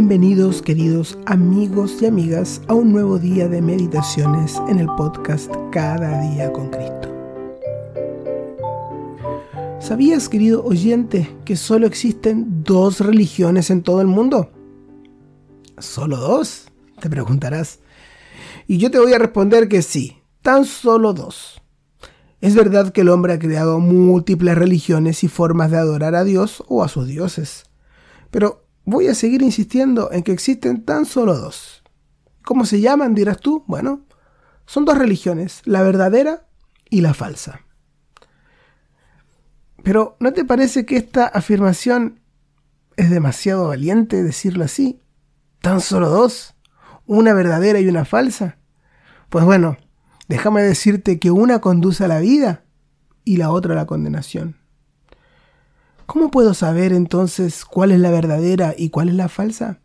Bienvenidos queridos amigos y amigas a un nuevo día de meditaciones en el podcast Cada día con Cristo. ¿Sabías, querido oyente, que solo existen dos religiones en todo el mundo? ¿Solo dos? Te preguntarás. Y yo te voy a responder que sí, tan solo dos. Es verdad que el hombre ha creado múltiples religiones y formas de adorar a Dios o a sus dioses. Pero voy a seguir insistiendo en que existen tan solo dos. ¿Cómo se llaman, dirás tú? Bueno, son dos religiones, la verdadera y la falsa. Pero ¿no te parece que esta afirmación es demasiado valiente decirlo así? ¿Tan solo dos? ¿Una verdadera y una falsa? Pues bueno, déjame decirte que una conduce a la vida y la otra a la condenación. ¿Cómo puedo saber entonces cuál es la verdadera y cuál es la falsa?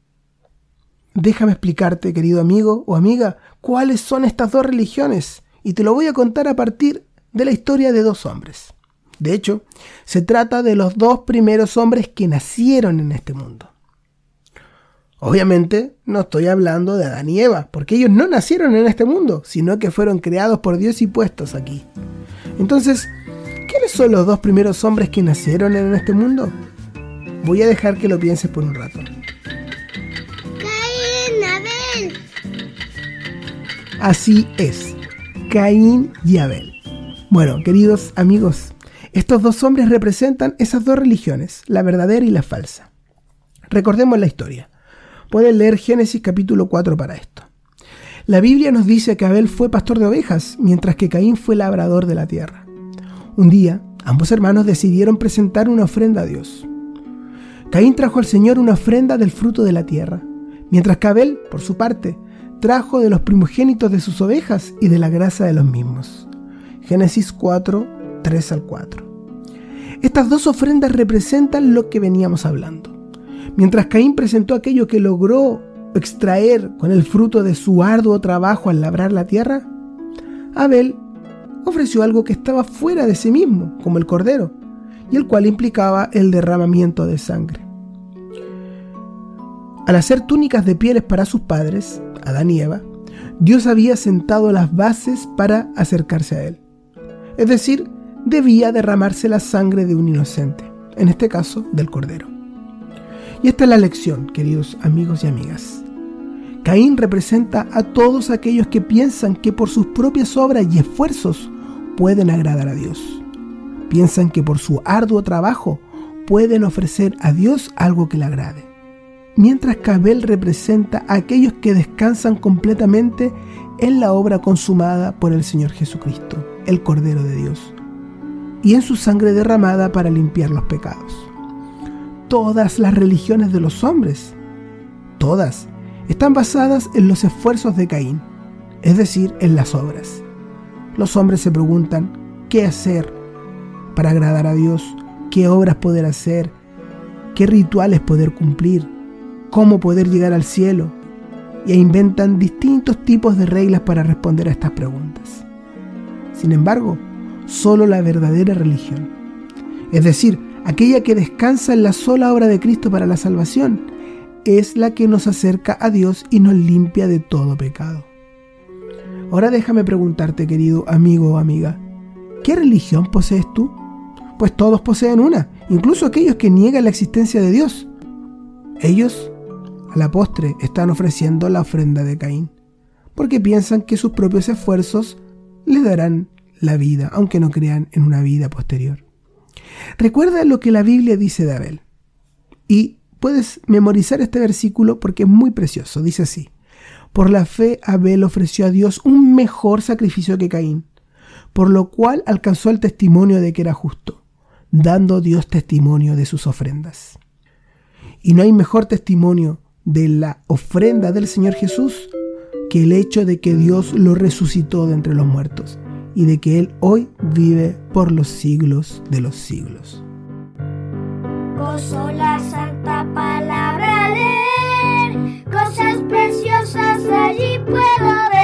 Déjame explicarte, querido amigo o amiga, cuáles son estas dos religiones y te lo voy a contar a partir de la historia de dos hombres. De hecho, se trata de los dos primeros hombres que nacieron en este mundo. Obviamente no estoy hablando de Adán y Eva, porque ellos no nacieron en este mundo, sino que fueron creados por Dios y puestos aquí. Entonces, ¿quiénes son los dos primeros hombres que nacieron en este mundo? Voy a dejar que lo pienses por un rato. Caín, Abel. Así es, Caín y Abel. Bueno, queridos amigos, estos dos hombres representan esas dos religiones, la verdadera y la falsa. Recordemos la historia. Pueden leer Génesis capítulo 4 para esto. La Biblia nos dice que Abel fue pastor de ovejas, mientras que Caín fue labrador de la tierra. Un día, ambos hermanos decidieron presentar una ofrenda a Dios. Caín trajo al Señor una ofrenda del fruto de la tierra, mientras que Abel, por su parte, trajo de los primogénitos de sus ovejas y de la grasa de los mismos. Génesis 4, 3 al 4. Estas dos ofrendas representan lo que veníamos hablando. Mientras Caín presentó aquello que logró extraer con el fruto de su arduo trabajo al labrar la tierra, Abel ofreció algo que estaba fuera de sí mismo, como el cordero, y el cual implicaba el derramamiento de sangre. Al hacer túnicas de pieles para sus padres, Adán y Eva, Dios había sentado las bases para acercarse a él. Es decir, debía derramarse la sangre de un inocente, en este caso del cordero. Y esta es la lección, queridos amigos y amigas. Caín representa a todos aquellos que piensan que por sus propias obras y esfuerzos pueden agradar a Dios. Piensan que por su arduo trabajo pueden ofrecer a Dios algo que le agrade. Mientras que Abel representa a aquellos que descansan completamente en la obra consumada por el Señor Jesucristo, el Cordero de Dios, y en su sangre derramada para limpiar los pecados todas las religiones de los hombres, todas, están basadas en los esfuerzos de Caín, es decir, en las obras. Los hombres se preguntan qué hacer para agradar a Dios, qué obras poder hacer, qué rituales poder cumplir, cómo poder llegar al cielo, e inventan distintos tipos de reglas para responder a estas preguntas. Sin embargo, solo la verdadera religión, es decir, aquella que descansa en la sola obra de Cristo para la salvación, es la que nos acerca a Dios y nos limpia de todo pecado. Ahora déjame preguntarte, querido amigo o amiga, ¿qué religión posees tú? Pues todos poseen una, incluso aquellos que niegan la existencia de Dios. Ellos, a la postre, están ofreciendo la ofrenda de Caín, porque piensan que sus propios esfuerzos les darán la vida, aunque no crean en una vida posterior. Recuerda lo que la Biblia dice de Abel. Y puedes memorizar este versículo porque es muy precioso. Dice así. Por la fe, Abel ofreció a Dios un mejor sacrificio que Caín, por lo cual alcanzó el testimonio de que era justo, dando Dios testimonio de sus ofrendas. Y no hay mejor testimonio de la ofrenda del Señor Jesús que el hecho de que Dios lo resucitó de entre los muertos y de que Él hoy vive por los siglos de los siglos. La santa palabra cosas preciosas allí puedo ver.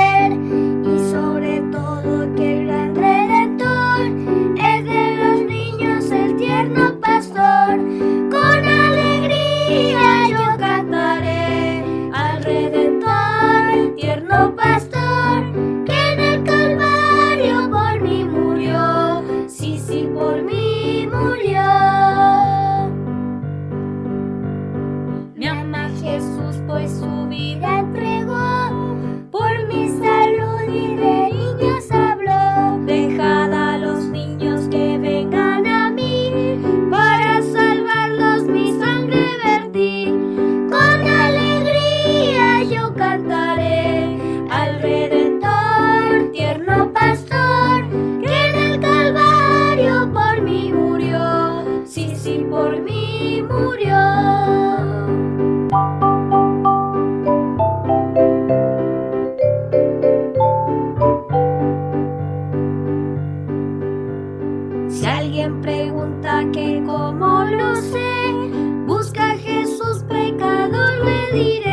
leader